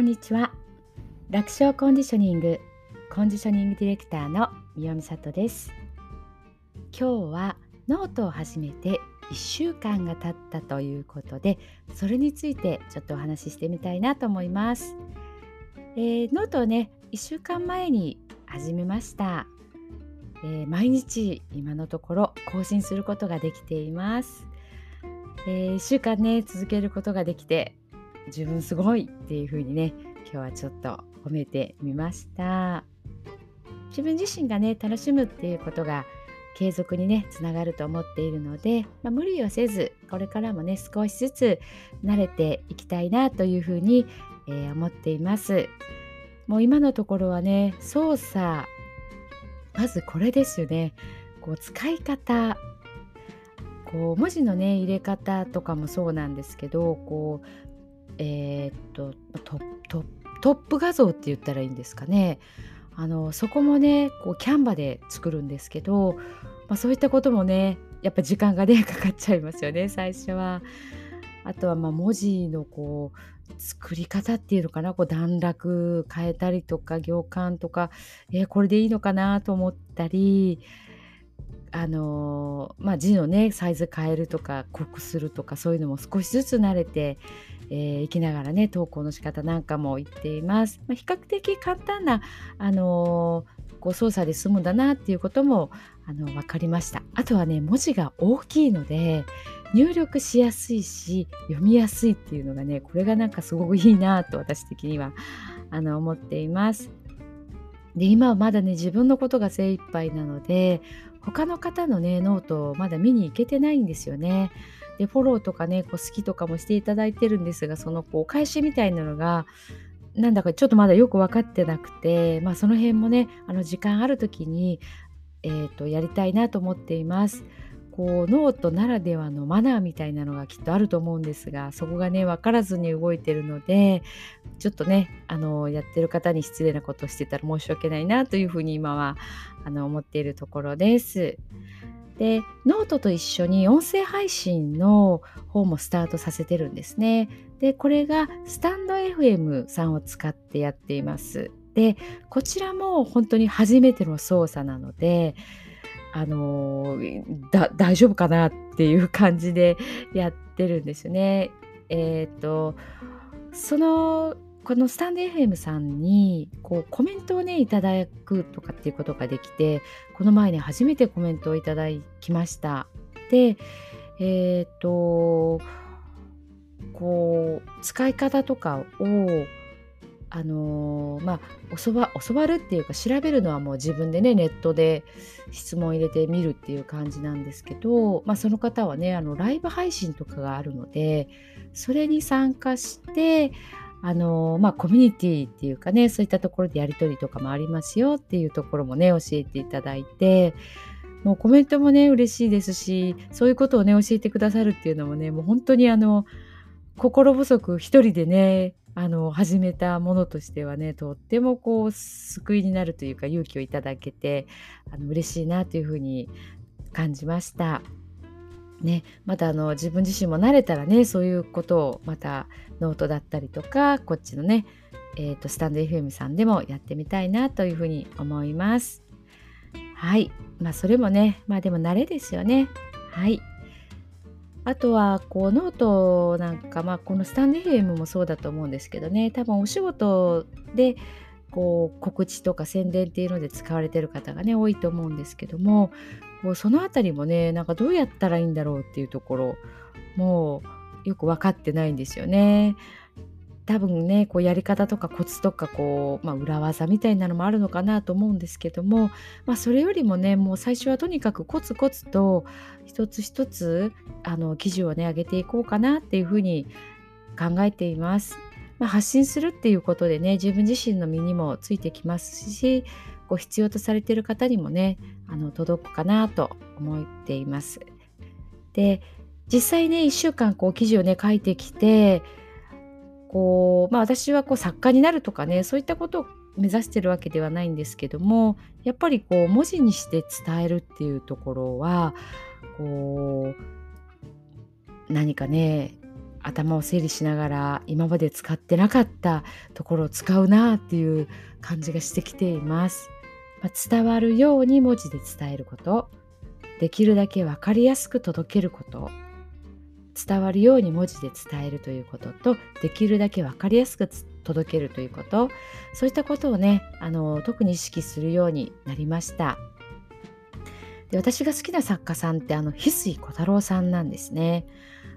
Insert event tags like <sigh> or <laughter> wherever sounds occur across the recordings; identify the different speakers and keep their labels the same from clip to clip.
Speaker 1: こんにちは。楽勝コンディショニングコンディショニングディレクターの三代美里です。今日はノートを始めて1週間が経ったということでそれについてちょっとお話ししてみたいなと思います、えー、ノートをね1週間前に始めました、えー、毎日今のところ更新することができています、えー、1週間ね続けることができて自分すごいっていう風にね今日はちょっと褒めてみました。自分自身がね楽しむっていうことが継続にねつながると思っているので、まあ、無理をせずこれからもね少しずつ慣れていきたいなというふうに、えー、思っています。もう今のところはね操作まずこれですよね。こう使い方こう文字のね入れ方とかもそうなんですけどこうえー、っとトップ画像って言ったらいいんですかねあのそこもねこうキャンバで作るんですけど、まあ、そういったこともねやっぱ時間がね <laughs> かかっちゃいますよね最初は。あとはま文字のこう作り方っていうのかなこう段落変えたりとか行間とか、えー、これでいいのかなと思ったりあの、まあ、字のねサイズ変えるとか濃くするとかそういうのも少しずつ慣れてえー、きながらね投稿の仕方なんかも言っています。まあ、比較的簡単な、あのー、こう操作で済むんだなっていうこともあの分かりました。あとはね文字が大きいので入力しやすいし読みやすいっていうのがねこれがなんかすごくいいなと私的にはあの思っています。で今はまだね自分のことが精一杯なので他の方のねノートをまだ見に行けてないんですよね。でフォローとかねこうスキとかもしていただいてるんですがそのこう返しみたいなのがなんだかちょっとまだよく分かってなくて、まあ、その辺もねあの時間ある時に、えーと、やりたいなと思っています。こうノートならではのマナーみたいなのがきっとあると思うんですがそこがね分からずに動いてるのでちょっとねあのやってる方に失礼なことをしてたら申し訳ないなというふうに今はあの思っているところです。でノートと一緒に音声配信の方もスタートさせてるんですね。でこれがスタンド FM さんを使ってやっています。でこちらも本当に初めての操作なのであの大丈夫かなっていう感じでやってるんですよね。えっ、ー、とそのこのスタンド FM さんにこうコメントをねいただくとかっていうことができてこの前ね初めてコメントをいただきましたでえっ、ー、とこう使い方とかをあのー、まあ教わ教わるっていうか調べるのはもう自分でねネットで質問入れてみるっていう感じなんですけど、まあ、その方はねあのライブ配信とかがあるのでそれに参加してあのまあ、コミュニティっていうかねそういったところでやり取りとかもありますよっていうところもね教えていただいてもうコメントもね嬉しいですしそういうことをね教えてくださるっていうのもねもう本当にあの心細く一人でねあの始めたものとしてはねとってもこう救いになるというか勇気をいただけてあの嬉しいなというふうに感じました。ね、またあの自分自身も慣れたらねそういうことをまたノートだったりとかこっちのね、えーと、スタンド FM さんでもやってみたいなというふうに思います。はいまあそれもねまあでも慣れですよね。はいあとはこうノートなんかまあこのスタンド FM もそうだと思うんですけどね多分お仕事でこう告知とか宣伝っていうので使われてる方がね多いと思うんですけどもこうその辺りもねなんかどうやったらいいんだろうっていうところもうよく分かってないんですよね。多分ねこうやり方とかコツとかこう、まあ、裏技みたいなのもあるのかなと思うんですけども、まあ、それよりもねもう最初はとにかくコツコツと一つ一つあの記事をね上げていこうかなっていうふうに考えています。まあ、発信するっていうことでね自分自身の身にもついてきますしこう必要とされている方にもねあの届くかなと思っています。で実際ね1週間こう記事をね書いてきてこう、まあ、私はこう作家になるとかねそういったことを目指してるわけではないんですけどもやっぱりこう文字にして伝えるっていうところはこう何かね頭を整理しながら今まで使ってなかったところを使うなっていう感じがしてきています。まあ、伝わるように文字で伝えることできるだけ分かりやすく届けること伝わるように文字で伝えるということとできるだけ分かりやすく届けるということそういったことをねあの特に意識するようになりました。で私が好きな作家さんってあの翡翠小太郎さんなんですね。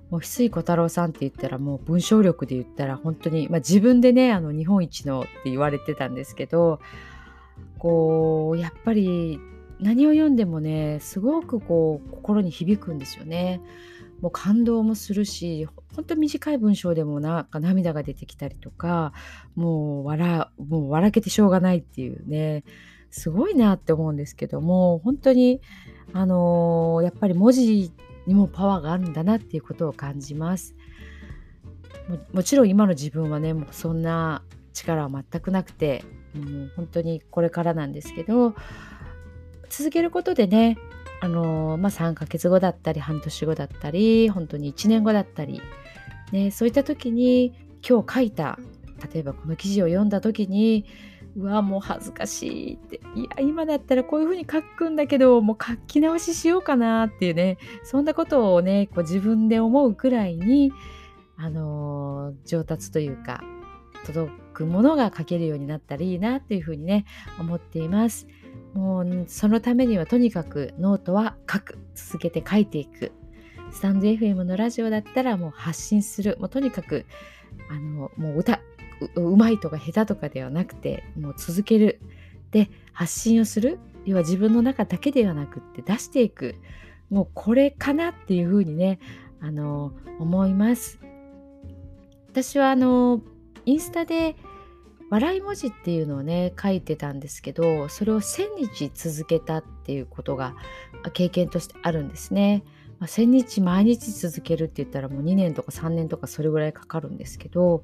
Speaker 1: もう翡翠小太郎さんって言ったらもう文章力で言ったら本当に、まあ、自分でねあの日本一のって言われてたんですけどこうやっぱり何を読んでもねすごくこう心に響くんですよね。もう感動もするし本当短い文章でもなんか涙が出てきたりとかもう笑もう笑けてしょうがないっていうねすごいなって思うんですけども本当にあのー、やっぱり文字にもパワーがあるんだなっていうことを感じます。もちろん今の自分はねもうそんな力は全くなくてもう本当にこれからなんですけど続けることでねあのまあ、3ヶ月後だったり半年後だったり本当に1年後だったり、ね、そういった時に今日書いた例えばこの記事を読んだ時にうわもう恥ずかしいっていや今だったらこういうふうに書くんだけどもう書き直ししようかなっていうねそんなことをねこう自分で思うくらいにあの、上達というか届くものが書けるようになったらいいなっていうふうにね思っています。もうそのためにはとにかくノートは書く。続けて書いていく。スタンド FM のラジオだったらもう発信する。もうとにかくあのもう歌うまいとか下手とかではなくてもう続ける。で発信をする。要は自分の中だけではなくって出していく。もうこれかなっていうふうにねあの思います。私はあのインスタで笑い文字っていうのをね書いてたんですけどそれを1,000日続けたっていうことが経験としてあるんですね。まあ、1,000日毎日続けるって言ったらもう2年とか3年とかそれぐらいかかるんですけど、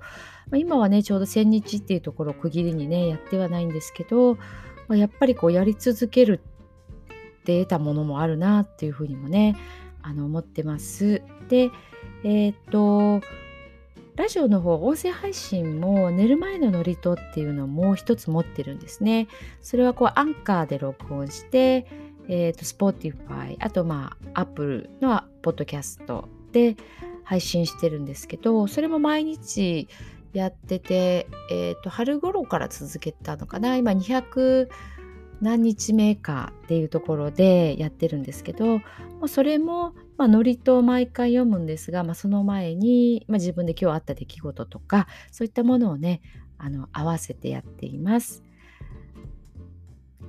Speaker 1: まあ、今はねちょうど1,000日っていうところを区切りにねやってはないんですけど、まあ、やっぱりこうやり続けるって得たものもあるなっていうふうにもねあの思ってます。でえー、っとラジオの方音声配信も寝る前のノリとっていうのもう一つ持ってるんですね。それはこうアンカーで録音して、えーと、Spotify あとまあ Apple のポッドキャストで配信してるんですけどそれも毎日やってて、えーと春頃から続けたのかな今200何日目かっていうところでやってるんですけどもうそれも、まあ、ノリと毎回読むんですが、まあ、その前に、まあ、自分で今日あった出来事とかそういったものをねあの合わせてやっています。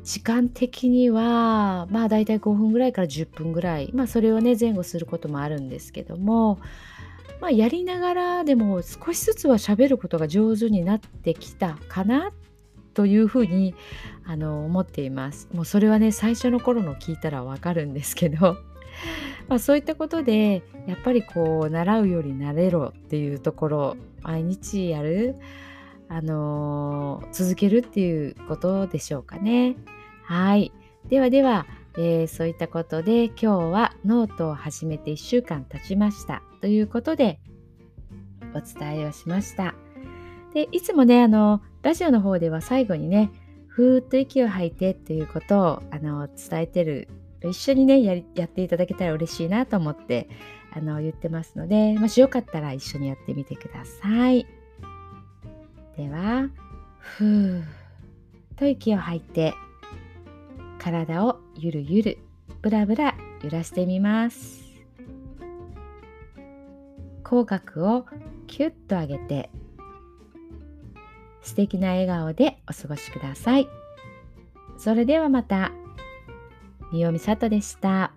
Speaker 1: 時間的にはまあだいたい5分ぐらいから10分ぐらいまあそれをね前後することもあるんですけどもまあやりながらでも少しずつは喋ることが上手になってきたかなというふうにあの思っています。もうそれはね最初の頃の聞いたらわかるんですけどまあ、そういったことでやっぱりこう習うより慣れろっていうところ毎日やる、あのー、続けるっていうことでしょうかね。はいではでは、えー、そういったことで今日はノートを始めて1週間経ちましたということでお伝えをしました。でいつもねあのラジオの方では最後にねふーっと息を吐いてっていうことをあの伝えてる一緒にねややっていただけたら嬉しいなと思ってあの言ってますのでもしよかったら一緒にやってみてくださいではふーと息を吐いて体をゆるゆるぶらぶら揺らしてみます口角をキュッと上げて素敵な笑顔でお過ごしください。それではまた。みよみさとでした。